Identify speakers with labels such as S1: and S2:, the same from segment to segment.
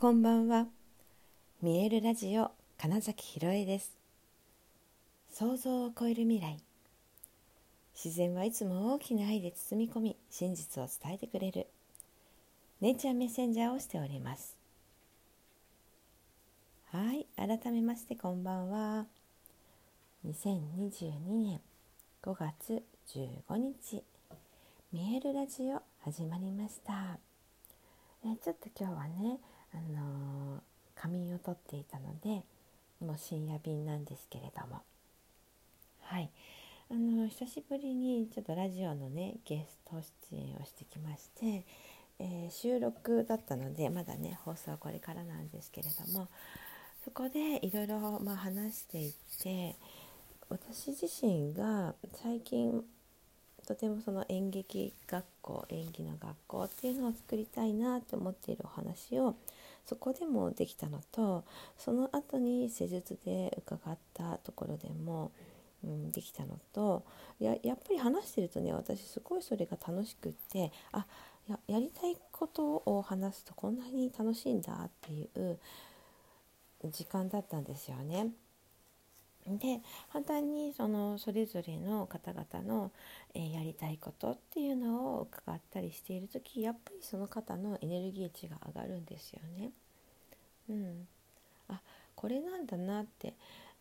S1: こんばんは。見えるラジオ金崎ひろえです。想像を超える未来。自然はいつも大きな愛で包み込み真実を伝えてくれる。ネイチャーメッセンジャーをしております。はい改めましてこんばんは。2022年5月15日見えるラジオ始まりました。えちょっと今日はねあのー、仮眠をとっていたのでもう深夜便なんですけれども。はい。あのー、久しぶりにちょっとラジオのねゲスト出演をしてきまして、えー、収録だったのでまだね放送はこれからなんですけれどもそこでいろいろ話していって私自身が最近とてもその演劇学校演技の学校っていうのを作りたいなって思っているお話をそこでもできたのとその後に施術で伺ったところでも、うん、できたのとややっぱり話してるとね私すごいそれが楽しくってあややりたいことを話すとこんなに楽しいんだっていう時間だったんですよね。で反対にそのそれぞれの方々の、えー、やりたいことっていうのを伺ったりしている時やっぱりその方のエネルギー値が上がるんですよね。うん、あこれなんだなって、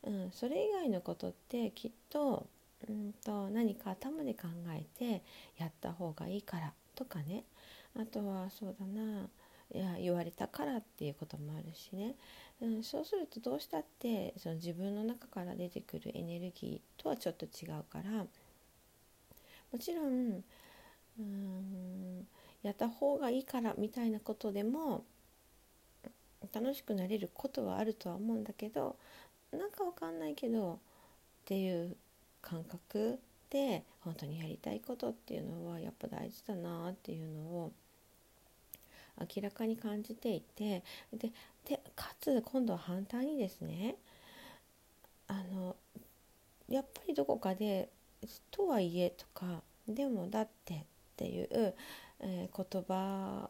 S1: うん、それ以外のことってきっと,、うんと何か頭で考えてやった方がいいからとかね。あとはそうだないや言われたからっていうこともあるしね、うん、そうするとどうしたってその自分の中から出てくるエネルギーとはちょっと違うから。もちろんうんやった方がいいからみたいなことでも楽しくなれることはあるとは思うんだけどなんかわかんないけどっていう感覚で本当にやりたいことっていうのはやっぱ大事だなっていうのを明らかに感じていてでかつ今度は反対にですねあのやっぱりどこかで「とはいえ」とか「でもだって」っていう、えー、言葉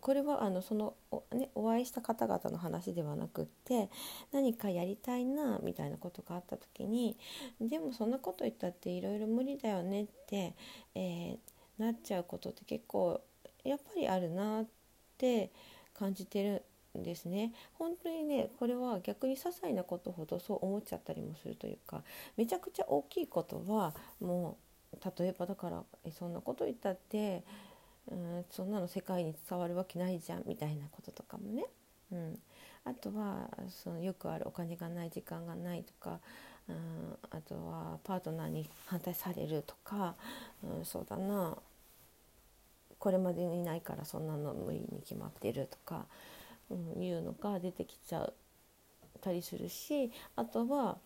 S1: これはあのそのお,、ね、お会いした方々の話ではなくって何かやりたいなみたいなことがあった時にでもそんなこと言ったっていろいろ無理だよねって、えー、なっちゃうことって結構やっぱりあるなって感じてるんですね。本当にねこれは逆に些細なことほどそう思っちゃったりもするというかめちゃくちゃ大きいことはもう例えばだからそんなこと言ったってうんそんなの世界に伝わるわけないじゃんみたいなこととかもね、うん、あとはそのよくあるお金がない時間がないとか、うん、あとはパートナーに反対されるとか、うん、そうだな。これまでにないからそんなの無理に決まってるとか、うん、いうのが出てきちゃったりするしあとは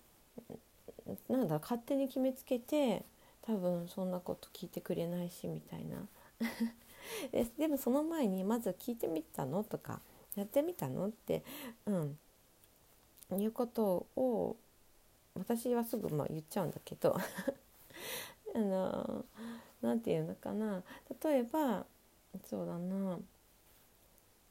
S1: なんだ勝手に決めつけて多分そんなこと聞いてくれないしみたいな。ででもその前にまず聞いてみたのとかやってみたのって、うん、いうことを私はすぐまあ言っちゃうんだけど あの何て言うのかな。例えばそうだな。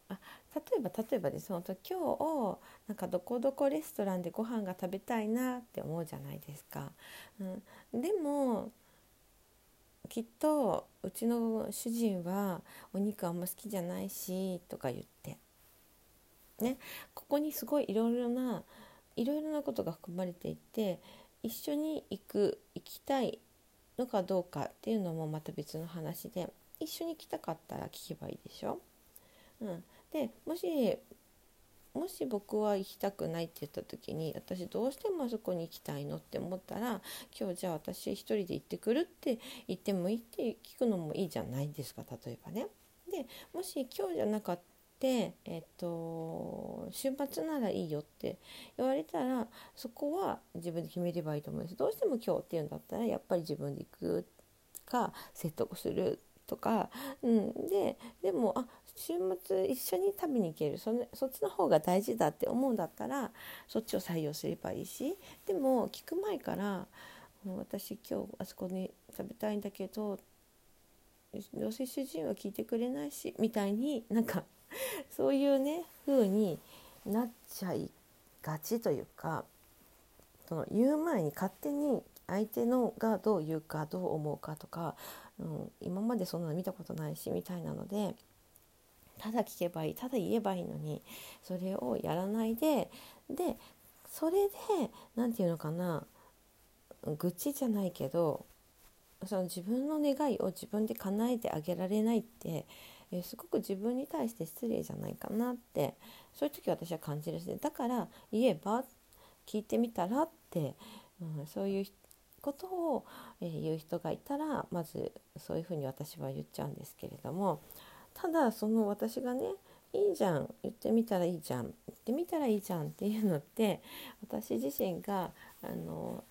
S1: あ例えば例えばです。本当今日なんかどこどこレストランでご飯が食べたいなって思うじゃないですか。うん、でもきっとうちの主人はお肉あんま好きじゃないしとか言って。ね。ここにすごいいろいろないろいろなことが含まれていて一緒に行く行きたいのかどうかっていうのもまた別の話で一緒に来たかったら聞けばいいでしょ？うん、でもしもし僕は行きたくないって言った時に私どうしてもあそこに行きたいのって思ったら今日じゃあ私一人で行ってくるって言ってもいいって聞くのもいいじゃないですか例えばね。でもし今日じゃなかったえっと、週末ならいいよって言われたらそこは自分で決めればいいと思うんです。どうしても今日っていうんだったらやっぱり自分で行くか説得するとか、うん、ででもあ週末一緒に食べに行ける。そそっちの方が大事だって思うんだったらそっちを採用すればいいし。でも聞く前から私今日あそこに食べたいんだけどどうせ主人は聞いてくれないしみたいになんか そういうね風になっちゃいがちというかその言う前に勝手に相手のがどう言うかどう思うかとか、うん、今までそんなの見たことないしみたいなのでただ聞けばいいただ言えばいいのにそれをやらないででそれで何て言うのかな愚痴じゃないけどその自分の願いを自分で叶えてあげられないって、えすごく自分に対して失礼じゃないかなってそういう時私は感じるしだから言えば聞いてみたらって、うん、そういうことを、え言う人がいたらまずそういうふうに私は言っちゃうんですけれどもただその私がねいいじゃん言ってみたらいいじゃん言ってみたらいいじゃんっていうのって私自身があの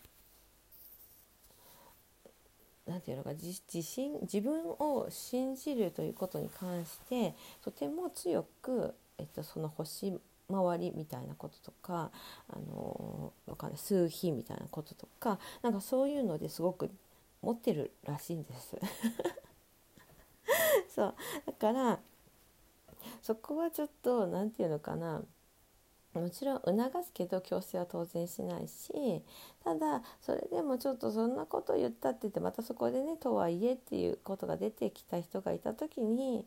S1: なんていうのか自信自分を信じるということに関してとても強く、えっと、その星回りみたいなこととかあのわかんない数比みたいなこととかなんかそういうのですごく持ってるらしいんです。そう。だからそこはちょっと何て言うのかな。もちろん促すけど強制は当然しないしただそれでもちょっとそんなこと言ったって言ってまたそこでねとはいえっていうことが出てきた人がいた時に、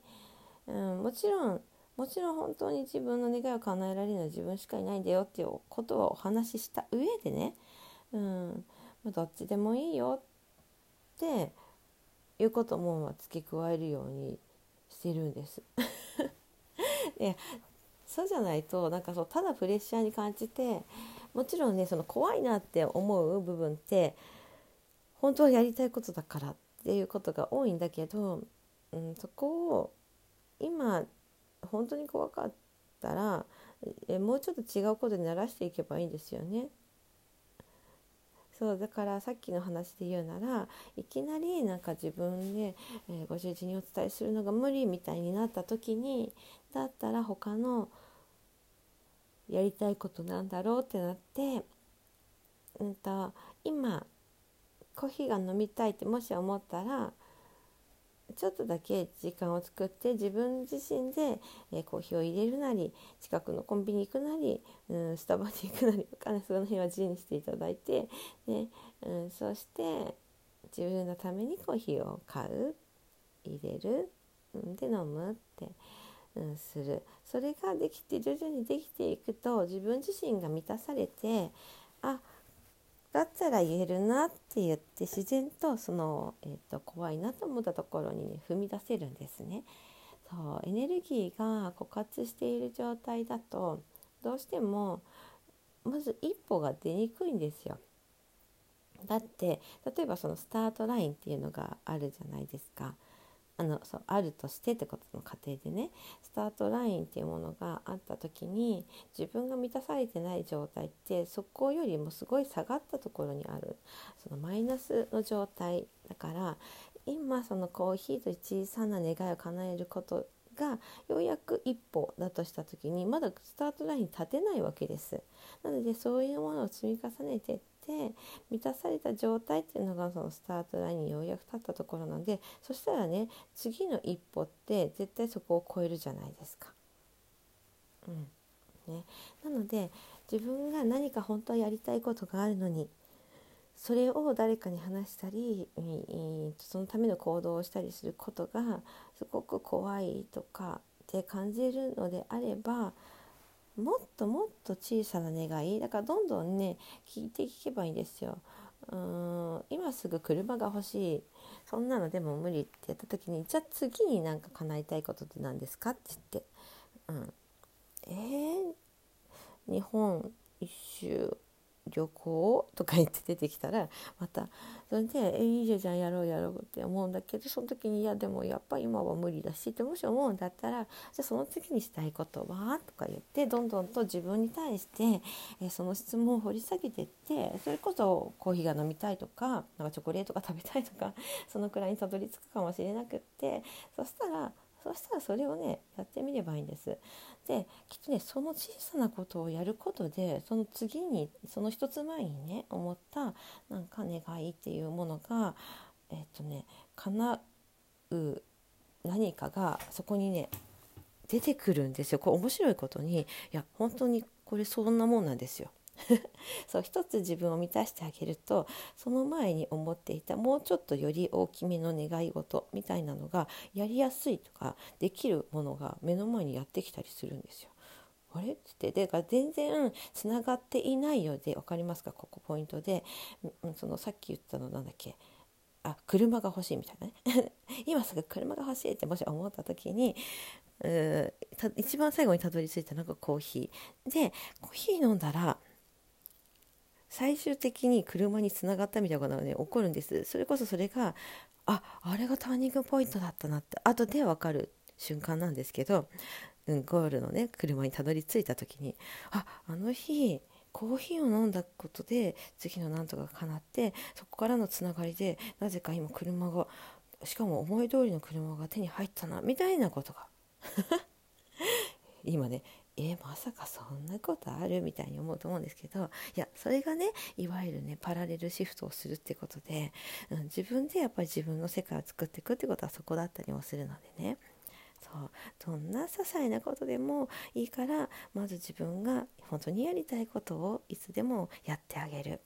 S1: うん、もちろんもちろん本当に自分の願いを叶えられるのは自分しかいないんだよっていうことをお話しした上でね、うんどっちでもいいよっていうことも付け加えるようにしてるんです。で そうじゃないとなんかそうただプレッシャーに感じてもちろんねその怖いなって思う部分って本当はやりたいことだからっていうことが多いんだけど、うん、そこを今本当に怖かったらえもうちょっと違うことに慣らしていけばいいんですよね。そうだからさっきの話で言うならいきなりなんか自分で、えー、ご主人にお伝えするのが無理みたいになった時にだったら他のやりたいことなんだろうってなって、うんと、今コーヒーが飲みたいってもし思ったらちょっとだけ時間を作って自分自身で、えー、コーヒーを入れるなり近くのコンビニ行くなり、うん、スタバに行くなりか その辺は自由にしていただいて、ねうん、そして自分のためにコーヒーを買う入れる、うん、で飲むって。うん、するそれができて徐々にできていくと自分自身が満たされてあだったら言えるなって言って自然とその、えーと、怖いなと思ったところにね踏み出せるんですね。そうエネルギーが枯渇している状態だとどうしてもまず一歩が出にくいんですよ。だって例えばそのスタートラインっていうのがあるじゃないですか。あのそうあるとしてってことの過程でねスタートラインっていうものがあった時に自分が満たされてない状態ってそこよりもすごい下がったところにあるそのマイナスの状態だから今そのコーヒーという小さな願いを叶えることがようやく一歩だとした時にまだスタートラインに立てないわけです。なのでそういうものを積み重ねてて満たされた状態っていうのがそのスタートラインにようやく立ったところなんでそしたらね次の一歩って絶対そこを超えるじゃないですか。うんね、なので自分が何か本当はやりたいことがあるのにそれを誰かに話したり、そのための行動をしたりすることがすごく怖いとかって感じるのであればもっともっと小さな願い。だからどんどんね聞いていけばいいんですよ。うん今すぐ車が欲しい。そんなのでも無理ってやった時にじゃあ次になんか叶えたいことって何ですかって言って、うん、えー、日本一周。旅行とか言って出てきたらまたそれで「えいいじゃんやろうやろう」って思うんだけどその時に「いやでもやっぱ今は無理だし」ってもし思うんだったらじゃあその次にしたいことはとか言ってどんどんと自分に対して、えその質問を掘り下げてってそれこそコーヒーが飲みたいとかなんかチョコレートが食べたいとかそのくらいにたどり着くかもしれなくってそしたらそしたらそれをねやってみればいいんです。できっとねその小さなことをやることでその次にその一つ前にね思ったなんか願いっていうものがえっ、とね叶う何かがそこにね出てくるんですよこれ面白いことにいや本当にこれそんなもんなんですよ。そう一つ自分を満たしてあげるとその前に思っていたもうちょっとより大きめの願い事みたいなのがやりやすいとかできるものが目の前にやってきたりするんですよ。あれ？ってでか全然つながっていないようで分かりますか？ここポイントで、うん、そのさっき言ったのなんだっけ？あ車が欲しいみたいなね。今すぐ車が欲しいってもし思った時にう一番最後にたどり着いたのがコーヒー。でコーヒー飲んだら最終的に車につながったみたいなことがね起こるんです。それこそそれがああれがターニングポイントだったなって。後で分かる瞬間なんですけどうん、ゴールのね車にたどり着いた時にああの日コーヒーを飲んだことで次のなんとかが叶ってそこからのつながりでなぜか今車がしかも思い通りの車が手に入ったなみたいなことが。今ねえまさかそんなことあるみたいに思うと思うんですけどいやそれがねいわゆるねパラレルシフトをするってことで、うん、自分でやっぱり自分の世界を作っていくってことはそこだったりもするのでね。そう。どんな些細なことでもいいからまず自分が本当にやりたいことをいつでもやってあげる。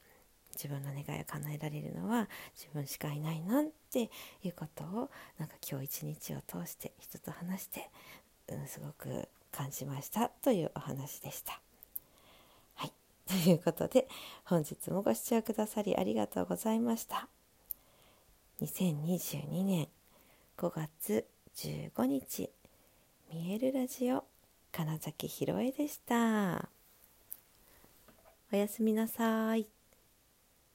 S1: 自分の願いを叶えられるのは自分しかいないなっていうことをなんか今日一日を通して人と話して、うん、すごく感じましたというお話でした。はい ということで本日もご視聴くださりありがとうございました。2022年5月15日見えるラジオ金崎ひろえでしたおやすみなさい